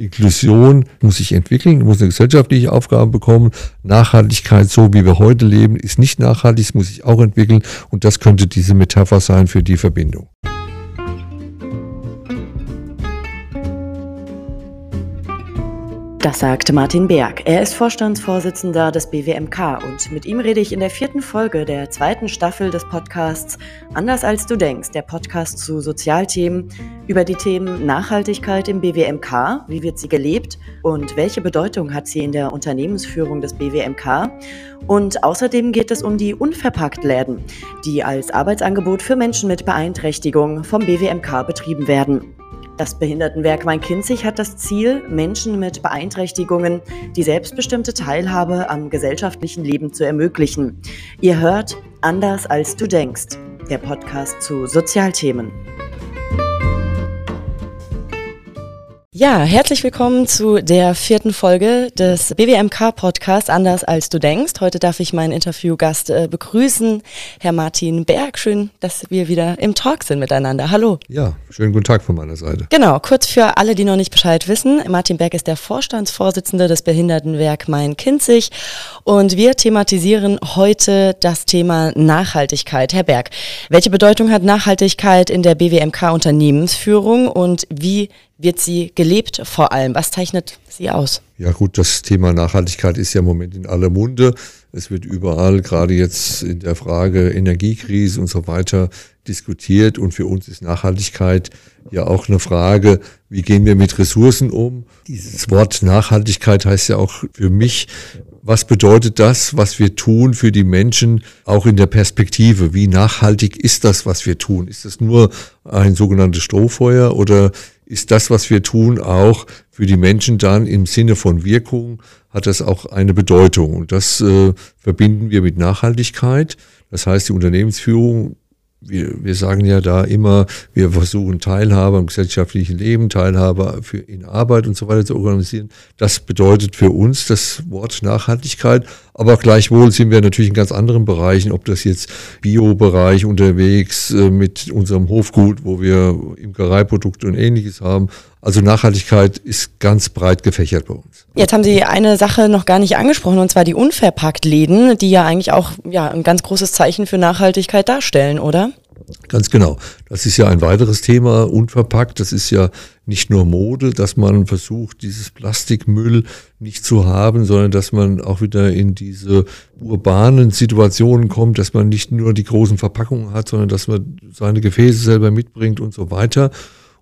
Inklusion muss sich entwickeln, muss eine gesellschaftliche Aufgabe bekommen. Nachhaltigkeit, so wie wir heute leben, ist nicht nachhaltig, es muss sich auch entwickeln. Und das könnte diese Metapher sein für die Verbindung. Das sagt Martin Berg. Er ist Vorstandsvorsitzender des BWMK und mit ihm rede ich in der vierten Folge der zweiten Staffel des Podcasts Anders als du denkst, der Podcast zu Sozialthemen über die Themen Nachhaltigkeit im BWMK, wie wird sie gelebt und welche Bedeutung hat sie in der Unternehmensführung des BWMK. Und außerdem geht es um die Unverpacktläden, die als Arbeitsangebot für Menschen mit Beeinträchtigung vom BWMK betrieben werden. Das Behindertenwerk Main-Kinzig hat das Ziel, Menschen mit Beeinträchtigungen die selbstbestimmte Teilhabe am gesellschaftlichen Leben zu ermöglichen. Ihr hört Anders als du denkst, der Podcast zu Sozialthemen. Ja, herzlich willkommen zu der vierten Folge des BWMK Podcasts Anders als du denkst. Heute darf ich meinen Interviewgast äh, begrüßen, Herr Martin Berg. Schön, dass wir wieder im Talk sind miteinander. Hallo. Ja, schönen guten Tag von meiner Seite. Genau, kurz für alle, die noch nicht Bescheid wissen. Martin Berg ist der Vorstandsvorsitzende des Behindertenwerk Main-Kinzig und wir thematisieren heute das Thema Nachhaltigkeit. Herr Berg, welche Bedeutung hat Nachhaltigkeit in der BWMK Unternehmensführung und wie wird sie gelebt vor allem? Was zeichnet sie aus? Ja gut, das Thema Nachhaltigkeit ist ja im Moment in aller Munde. Es wird überall, gerade jetzt in der Frage Energiekrise und so weiter, diskutiert. Und für uns ist Nachhaltigkeit ja auch eine Frage, wie gehen wir mit Ressourcen um? Dieses Wort Nachhaltigkeit heißt ja auch für mich, was bedeutet das, was wir tun für die Menschen, auch in der Perspektive? Wie nachhaltig ist das, was wir tun? Ist das nur ein sogenanntes Strohfeuer oder ist das, was wir tun, auch für die Menschen dann im Sinne von Wirkung, hat das auch eine Bedeutung. Und das äh, verbinden wir mit Nachhaltigkeit. Das heißt, die Unternehmensführung wir, wir sagen ja da immer, wir versuchen Teilhabe am gesellschaftlichen Leben, Teilhabe für, in Arbeit und so weiter zu organisieren. Das bedeutet für uns das Wort Nachhaltigkeit. Aber gleichwohl sind wir natürlich in ganz anderen Bereichen, ob das jetzt Bio-Bereich unterwegs äh, mit unserem Hofgut, wo wir Imkereiprodukte und ähnliches haben. Also Nachhaltigkeit ist ganz breit gefächert bei uns. Jetzt haben Sie eine Sache noch gar nicht angesprochen, und zwar die Unverpacktläden, die ja eigentlich auch ja, ein ganz großes Zeichen für Nachhaltigkeit darstellen, oder? Ganz genau. Das ist ja ein weiteres Thema, unverpackt. Das ist ja nicht nur Mode, dass man versucht, dieses Plastikmüll nicht zu haben, sondern dass man auch wieder in diese urbanen Situationen kommt, dass man nicht nur die großen Verpackungen hat, sondern dass man seine Gefäße selber mitbringt und so weiter.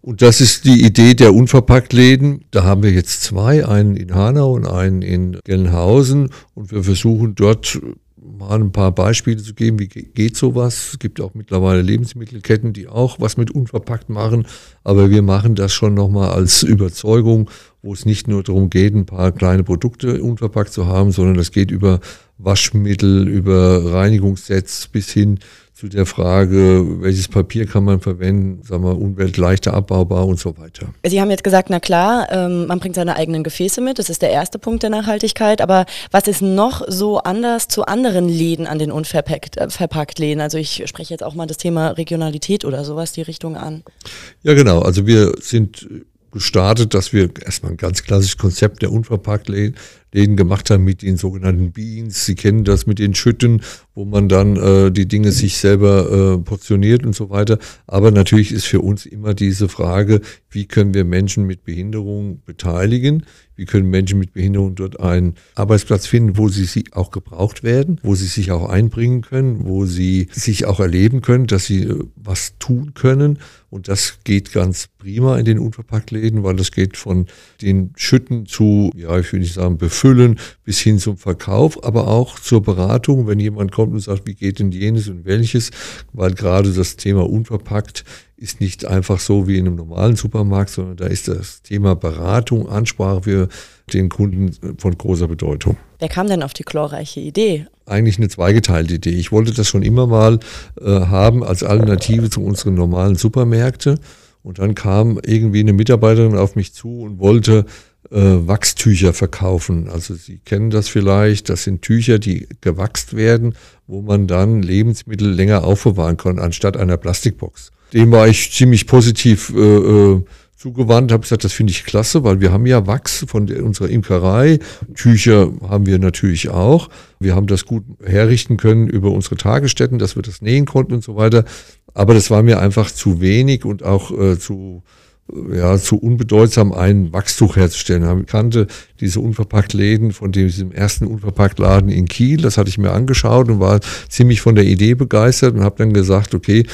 Und das ist die Idee der Unverpacktläden. Da haben wir jetzt zwei, einen in Hanau und einen in Gelnhausen. Und wir versuchen dort mal ein paar Beispiele zu geben, wie geht sowas. Es gibt auch mittlerweile Lebensmittelketten, die auch was mit unverpackt machen, aber wir machen das schon nochmal als Überzeugung, wo es nicht nur darum geht, ein paar kleine Produkte unverpackt zu haben, sondern es geht über Waschmittel, über Reinigungssets bis hin zu der Frage, welches Papier kann man verwenden, sagen wir, umweltleichter abbaubar und so weiter. Sie haben jetzt gesagt, na klar, ähm, man bringt seine eigenen Gefäße mit, das ist der erste Punkt der Nachhaltigkeit, aber was ist noch so anders zu anderen Läden an den unverpackt äh, verpackt Läden? Also ich spreche jetzt auch mal das Thema Regionalität oder sowas, die Richtung an. Ja genau, also wir sind gestartet, dass wir erstmal ein ganz klassisches Konzept der Unverpacktläden gemacht haben mit den sogenannten Beans. Sie kennen das mit den Schütten, wo man dann äh, die Dinge sich selber äh, portioniert und so weiter. Aber natürlich ist für uns immer diese Frage, wie können wir Menschen mit Behinderung beteiligen? Wie können Menschen mit Behinderung dort einen Arbeitsplatz finden, wo sie, sie auch gebraucht werden, wo sie sich auch einbringen können, wo sie sich auch erleben können, dass sie äh, was tun können. Und das geht ganz prima in den Unverpacktläden, weil das geht von den Schütten zu, ja, ich will nicht sagen befüllen, bis hin zum Verkauf, aber auch zur Beratung, wenn jemand kommt und sagt, wie geht denn jenes und welches, weil gerade das Thema unverpackt ist nicht einfach so wie in einem normalen Supermarkt, sondern da ist das Thema Beratung, Ansprache für den Kunden von großer Bedeutung. Wer kam denn auf die glorreiche Idee? Eigentlich eine zweigeteilte Idee. Ich wollte das schon immer mal äh, haben als Alternative zu unseren normalen Supermärkten. Und dann kam irgendwie eine Mitarbeiterin auf mich zu und wollte Wachstücher verkaufen. Also Sie kennen das vielleicht, das sind Tücher, die gewachst werden, wo man dann Lebensmittel länger aufbewahren kann, anstatt einer Plastikbox dem war ich ziemlich positiv äh, äh, zugewandt, habe gesagt, das finde ich klasse, weil wir haben ja Wachs von der, unserer Imkerei, Tücher haben wir natürlich auch. Wir haben das gut herrichten können über unsere Tagesstätten, dass wir das nähen konnten und so weiter. Aber das war mir einfach zu wenig und auch äh, zu ja, zu unbedeutsam ein Wachstuch herzustellen. Ich kannte diese Unverpackt-Läden von diesem ersten Unverpackt-Laden in Kiel. Das hatte ich mir angeschaut und war ziemlich von der Idee begeistert und habe dann gesagt, okay,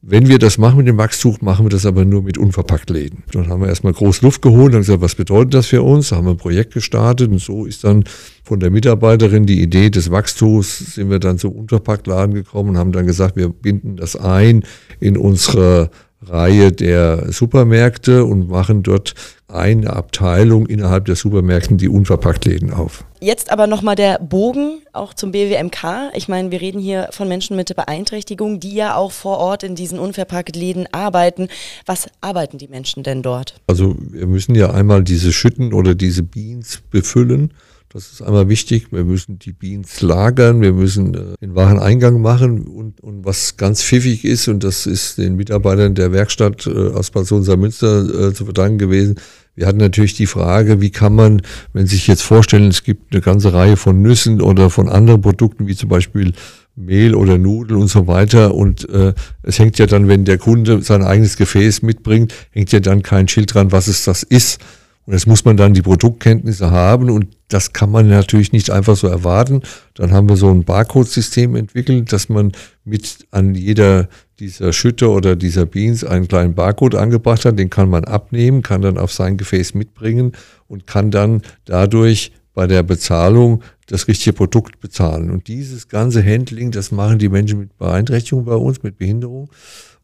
wenn wir das machen mit dem Wachstuch, machen wir das aber nur mit Unverpackt-Läden. Dann haben wir erstmal groß Luft geholt und gesagt, was bedeutet das für uns? Da haben wir ein Projekt gestartet und so ist dann von der Mitarbeiterin die Idee des Wachstuchs, sind wir dann zum Unverpackt-Laden gekommen und haben dann gesagt, wir binden das ein in unsere Reihe der Supermärkte und machen dort eine Abteilung innerhalb der Supermärkten die Unverpacktläden auf. Jetzt aber nochmal der Bogen auch zum BWMK. Ich meine, wir reden hier von Menschen mit Beeinträchtigung, die ja auch vor Ort in diesen Unverpacktläden arbeiten. Was arbeiten die Menschen denn dort? Also wir müssen ja einmal diese Schütten oder diese Beans befüllen. Das ist einmal wichtig. Wir müssen die Beans lagern, wir müssen äh, den Wareneingang machen und, und was ganz pfiffig ist, und das ist den Mitarbeitern der Werkstatt äh, aus Bad Münster äh, zu verdanken gewesen. Wir hatten natürlich die Frage, wie kann man, wenn Sie sich jetzt vorstellen, es gibt eine ganze Reihe von Nüssen oder von anderen Produkten, wie zum Beispiel Mehl oder Nudeln und so weiter. Und äh, es hängt ja dann, wenn der Kunde sein eigenes Gefäß mitbringt, hängt ja dann kein Schild dran, was es das ist. Und das muss man dann die Produktkenntnisse haben und das kann man natürlich nicht einfach so erwarten. Dann haben wir so ein Barcode-System entwickelt, dass man mit an jeder dieser Schütte oder dieser Beans einen kleinen Barcode angebracht hat. Den kann man abnehmen, kann dann auf sein Gefäß mitbringen und kann dann dadurch bei der Bezahlung das richtige Produkt bezahlen. Und dieses ganze Handling, das machen die Menschen mit Beeinträchtigung bei uns, mit Behinderung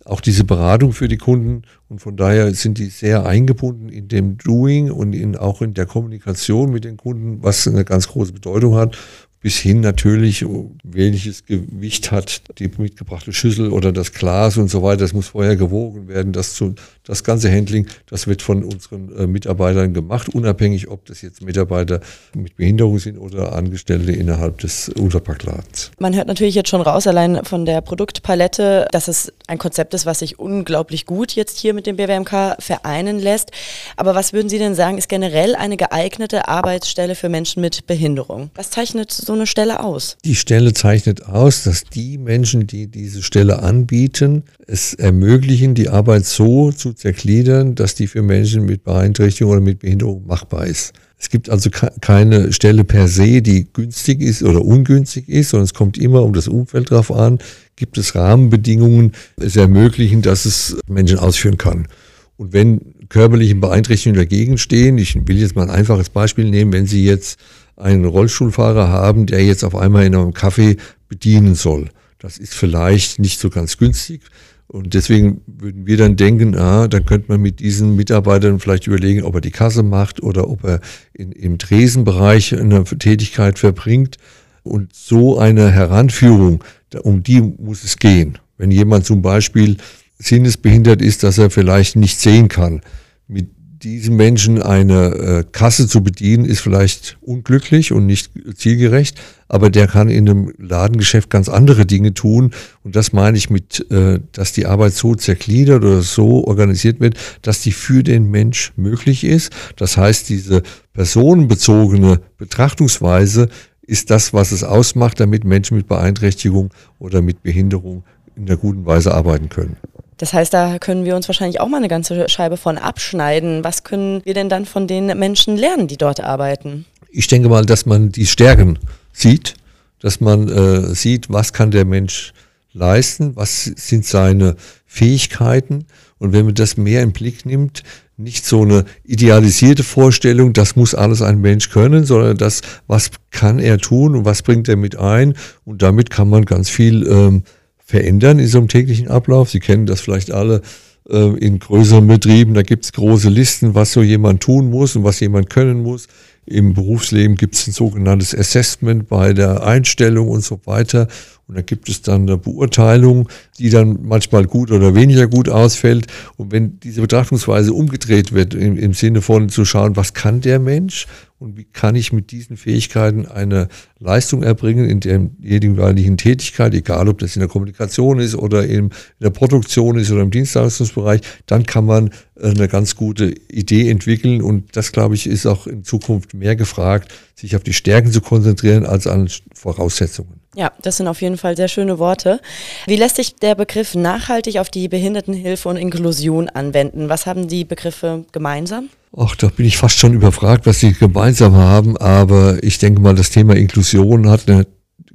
auch diese Beratung für die Kunden und von daher sind die sehr eingebunden in dem Doing und in, auch in der Kommunikation mit den Kunden, was eine ganz große Bedeutung hat bis hin natürlich, welches Gewicht hat die mitgebrachte Schüssel oder das Glas und so weiter. Das muss vorher gewogen werden. Das, zu, das ganze Handling, das wird von unseren äh, Mitarbeitern gemacht, unabhängig, ob das jetzt Mitarbeiter mit Behinderung sind oder Angestellte innerhalb des Unterpackladens. Man hört natürlich jetzt schon raus, allein von der Produktpalette, dass es ein Konzept ist, was sich unglaublich gut jetzt hier mit dem BWMK vereinen lässt. Aber was würden Sie denn sagen, ist generell eine geeignete Arbeitsstelle für Menschen mit Behinderung? Was zeichnet so eine Stelle aus? Die Stelle zeichnet aus, dass die Menschen, die diese Stelle anbieten, es ermöglichen, die Arbeit so zu zergliedern, dass die für Menschen mit Beeinträchtigung oder mit Behinderung machbar ist. Es gibt also keine Stelle per se, die günstig ist oder ungünstig ist, sondern es kommt immer um das Umfeld drauf an. Gibt es Rahmenbedingungen, es ermöglichen, dass es Menschen ausführen kann. Und wenn körperliche Beeinträchtigungen dagegen stehen, ich will jetzt mal ein einfaches Beispiel nehmen, wenn Sie jetzt einen Rollstuhlfahrer haben, der jetzt auf einmal in einem Café bedienen soll. Das ist vielleicht nicht so ganz günstig. Und deswegen würden wir dann denken, ah, dann könnte man mit diesen Mitarbeitern vielleicht überlegen, ob er die Kasse macht oder ob er in, im Tresenbereich eine Tätigkeit verbringt. Und so eine Heranführung, um die muss es gehen. Wenn jemand zum Beispiel sinnesbehindert ist, dass er vielleicht nicht sehen kann, mit diesen Menschen eine äh, Kasse zu bedienen, ist vielleicht unglücklich und nicht zielgerecht, aber der kann in einem Ladengeschäft ganz andere Dinge tun. Und das meine ich mit, äh, dass die Arbeit so zergliedert oder so organisiert wird, dass die für den Mensch möglich ist. Das heißt, diese personenbezogene Betrachtungsweise ist das, was es ausmacht, damit Menschen mit Beeinträchtigung oder mit Behinderung in einer guten Weise arbeiten können. Das heißt, da können wir uns wahrscheinlich auch mal eine ganze Scheibe von abschneiden. Was können wir denn dann von den Menschen lernen, die dort arbeiten? Ich denke mal, dass man die Stärken sieht, dass man äh, sieht, was kann der Mensch leisten, was sind seine Fähigkeiten. Und wenn man das mehr im Blick nimmt, nicht so eine idealisierte Vorstellung, das muss alles ein Mensch können, sondern das, was kann er tun und was bringt er mit ein. Und damit kann man ganz viel ähm, verändern in so einem täglichen Ablauf. Sie kennen das vielleicht alle äh, in größeren Betrieben, da gibt es große Listen, was so jemand tun muss und was jemand können muss. Im Berufsleben gibt es ein sogenanntes Assessment bei der Einstellung und so weiter. Und da gibt es dann eine Beurteilung, die dann manchmal gut oder weniger gut ausfällt. Und wenn diese Betrachtungsweise umgedreht wird, im, im Sinne von zu schauen, was kann der Mensch und wie kann ich mit diesen Fähigkeiten eine Leistung erbringen in der jeweiligen Tätigkeit, egal ob das in der Kommunikation ist oder in der Produktion ist oder im Dienstleistungsbereich, dann kann man äh, eine ganz gute Idee entwickeln. Und das, glaube ich, ist auch in Zukunft mehr gefragt, sich auf die Stärken zu konzentrieren als an Voraussetzungen. Ja, das sind auf jeden Fall sehr schöne Worte. Wie lässt sich der Begriff nachhaltig auf die Behindertenhilfe und Inklusion anwenden? Was haben die Begriffe gemeinsam? Ach, da bin ich fast schon überfragt, was sie gemeinsam haben. Aber ich denke mal, das Thema Inklusion hat eine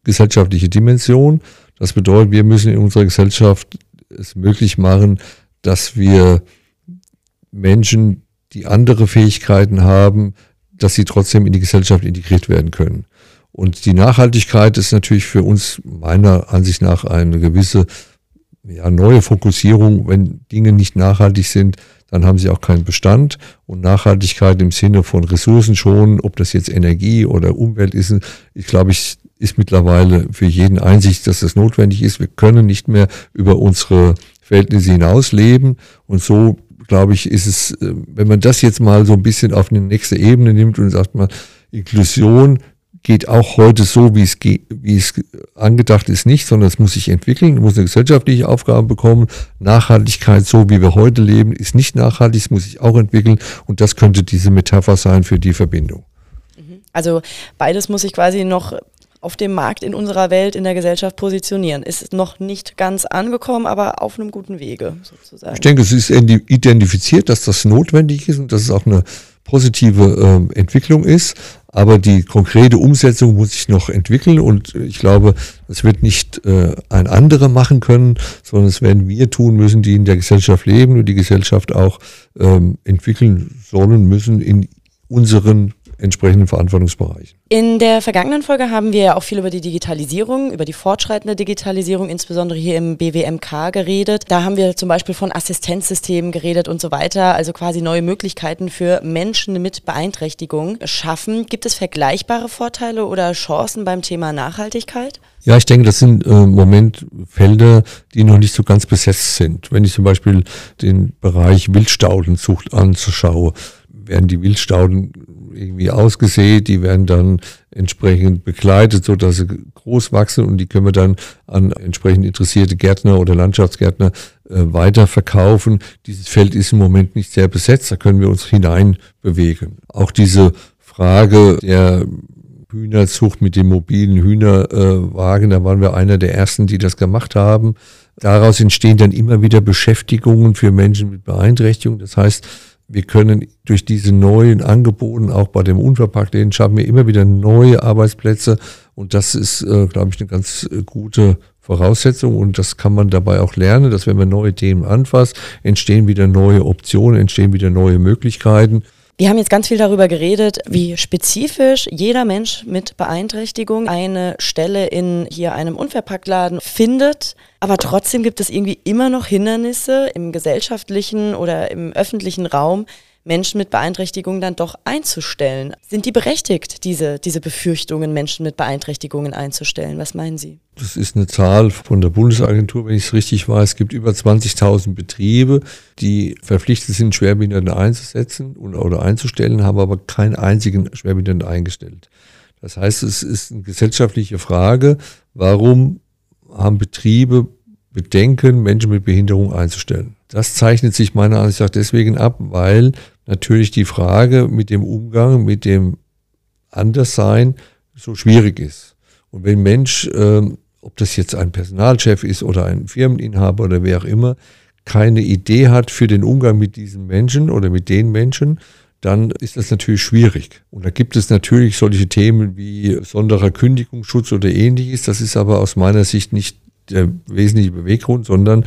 gesellschaftliche Dimension. Das bedeutet, wir müssen in unserer Gesellschaft es möglich machen, dass wir Menschen, die andere Fähigkeiten haben, dass sie trotzdem in die Gesellschaft integriert werden können. Und die Nachhaltigkeit ist natürlich für uns meiner Ansicht nach eine gewisse ja, neue Fokussierung. Wenn Dinge nicht nachhaltig sind, dann haben sie auch keinen Bestand. Und Nachhaltigkeit im Sinne von Ressourcen schonen, ob das jetzt Energie oder Umwelt ist, ich glaube, ich ist mittlerweile für jeden Einsicht, dass das notwendig ist. Wir können nicht mehr über unsere Verhältnisse hinaus leben. Und so, glaube ich, ist es, äh, wenn man das jetzt mal so ein bisschen auf eine nächste Ebene nimmt und sagt mal, Inklusion geht auch heute so, wie es, wie es angedacht ist, nicht, sondern es muss sich entwickeln, muss eine gesellschaftliche Aufgabe bekommen. Nachhaltigkeit, so wie wir heute leben, ist nicht nachhaltig, es muss sich auch entwickeln und das könnte diese Metapher sein für die Verbindung. Mhm. Also beides muss sich quasi noch auf dem Markt in unserer Welt, in der Gesellschaft positionieren. Ist noch nicht ganz angekommen, aber auf einem guten Wege sozusagen. Ich denke, es ist identifiziert, dass das notwendig ist und dass es auch eine positive äh, Entwicklung ist. Aber die konkrete Umsetzung muss sich noch entwickeln und ich glaube, das wird nicht äh, ein anderer machen können, sondern es werden wir tun müssen, die in der Gesellschaft leben und die Gesellschaft auch ähm, entwickeln sollen müssen in unseren entsprechenden Verantwortungsbereichen. In der vergangenen Folge haben wir ja auch viel über die Digitalisierung, über die fortschreitende Digitalisierung, insbesondere hier im BWMK geredet. Da haben wir zum Beispiel von Assistenzsystemen geredet und so weiter, also quasi neue Möglichkeiten für Menschen mit Beeinträchtigung schaffen. Gibt es vergleichbare Vorteile oder Chancen beim Thema Nachhaltigkeit? Ja, ich denke, das sind äh, im Moment Felder, die noch nicht so ganz besetzt sind. Wenn ich zum Beispiel den Bereich Wildstaudenzucht anschaue, werden die Wildstauden irgendwie ausgesät, die werden dann entsprechend begleitet, so dass sie groß wachsen und die können wir dann an entsprechend interessierte Gärtner oder Landschaftsgärtner äh, weiterverkaufen. Dieses Feld ist im Moment nicht sehr besetzt, da können wir uns hinein bewegen. Auch diese Frage der Hühnerzucht mit dem mobilen Hühnerwagen, da waren wir einer der ersten, die das gemacht haben. Daraus entstehen dann immer wieder Beschäftigungen für Menschen mit Beeinträchtigung. Das heißt, wir können durch diese neuen Angebote, auch bei dem Unverpacktläden, schaffen wir immer wieder neue Arbeitsplätze. Und das ist, äh, glaube ich, eine ganz äh, gute Voraussetzung. Und das kann man dabei auch lernen, dass wenn man neue Themen anfasst, entstehen wieder neue Optionen, entstehen wieder neue Möglichkeiten. Wir haben jetzt ganz viel darüber geredet, wie spezifisch jeder Mensch mit Beeinträchtigung eine Stelle in hier einem Unverpacktladen findet. Aber trotzdem gibt es irgendwie immer noch Hindernisse im gesellschaftlichen oder im öffentlichen Raum, Menschen mit Beeinträchtigungen dann doch einzustellen. Sind die berechtigt, diese, diese Befürchtungen, Menschen mit Beeinträchtigungen einzustellen? Was meinen Sie? Das ist eine Zahl von der Bundesagentur, wenn ich es richtig weiß. Es gibt über 20.000 Betriebe, die verpflichtet sind, Schwerbehinderte einzusetzen oder einzustellen, haben aber keinen einzigen Schwerbehinderten eingestellt. Das heißt, es ist eine gesellschaftliche Frage, warum haben Betriebe Bedenken, Menschen mit Behinderung einzustellen. Das zeichnet sich meiner Ansicht nach deswegen ab, weil natürlich die Frage mit dem Umgang, mit dem Anderssein so schwierig ist. Und wenn Mensch, äh, ob das jetzt ein Personalchef ist oder ein Firmeninhaber oder wer auch immer, keine Idee hat für den Umgang mit diesen Menschen oder mit den Menschen, dann ist das natürlich schwierig. Und da gibt es natürlich solche Themen wie sonderer Kündigungsschutz oder ähnliches. Das ist aber aus meiner Sicht nicht der wesentliche Beweggrund, sondern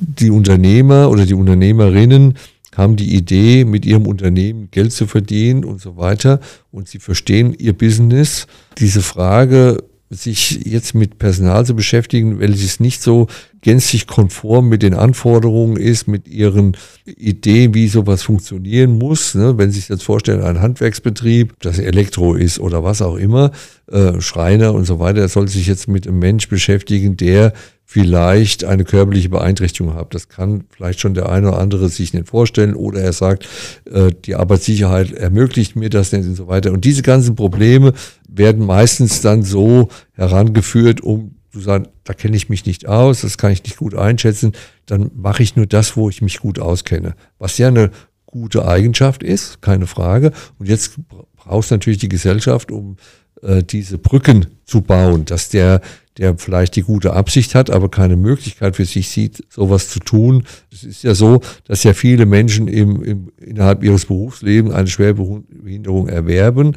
die Unternehmer oder die Unternehmerinnen haben die Idee, mit ihrem Unternehmen Geld zu verdienen und so weiter. Und sie verstehen ihr Business. Diese Frage, sich jetzt mit Personal zu beschäftigen, welches nicht so gänzlich konform mit den Anforderungen ist, mit ihren Ideen, wie sowas funktionieren muss. Ne? Wenn Sie sich jetzt vorstellen, ein Handwerksbetrieb, das Elektro ist oder was auch immer, äh, Schreiner und so weiter, soll sich jetzt mit einem Mensch beschäftigen, der vielleicht eine körperliche Beeinträchtigung hat. Das kann vielleicht schon der eine oder andere sich nicht vorstellen oder er sagt, äh, die Arbeitssicherheit ermöglicht mir das nicht und so weiter. Und diese ganzen Probleme werden meistens dann so herangeführt, um zu sagen, da kenne ich mich nicht aus, das kann ich nicht gut einschätzen, dann mache ich nur das, wo ich mich gut auskenne. Was ja eine gute Eigenschaft ist, keine Frage. Und jetzt brauchst natürlich die Gesellschaft, um äh, diese Brücken zu bauen, dass der, der vielleicht die gute Absicht hat, aber keine Möglichkeit für sich sieht, sowas zu tun. Es ist ja so, dass ja viele Menschen im, im, innerhalb ihres Berufslebens eine Schwerbehinderung erwerben,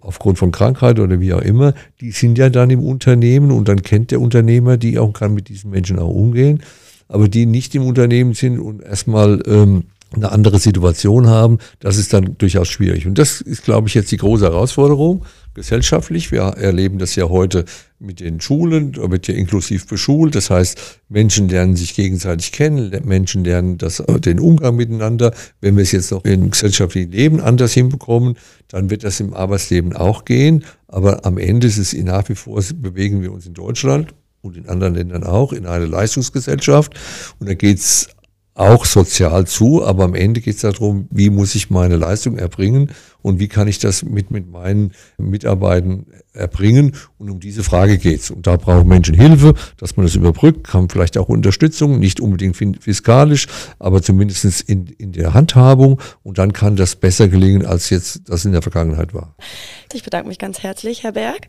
aufgrund von Krankheit oder wie auch immer. Die sind ja dann im Unternehmen und dann kennt der Unternehmer die auch und kann mit diesen Menschen auch umgehen. Aber die nicht im Unternehmen sind und erstmal ähm, eine andere Situation haben, das ist dann durchaus schwierig. Und das ist, glaube ich, jetzt die große Herausforderung gesellschaftlich. Wir erleben das ja heute mit den Schulen, wird ja inklusiv beschult. Das heißt, Menschen lernen sich gegenseitig kennen, Menschen lernen das, den Umgang miteinander. Wenn wir es jetzt noch im gesellschaftlichen Leben anders hinbekommen, dann wird das im Arbeitsleben auch gehen. Aber am Ende ist es nach wie vor, bewegen wir uns in Deutschland und in anderen Ländern auch in eine Leistungsgesellschaft. Und da geht es auch sozial zu, aber am Ende geht es darum, wie muss ich meine Leistung erbringen und wie kann ich das mit, mit meinen Mitarbeitern erbringen. Und um diese Frage geht's. Und da brauchen Menschen Hilfe, dass man das überbrückt, haben vielleicht auch Unterstützung, nicht unbedingt fiskalisch, aber zumindest in, in der Handhabung. Und dann kann das besser gelingen, als jetzt das in der Vergangenheit war. Ich bedanke mich ganz herzlich, Herr Berg.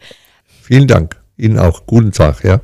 Vielen Dank. Ihnen auch. Guten Tag, ja.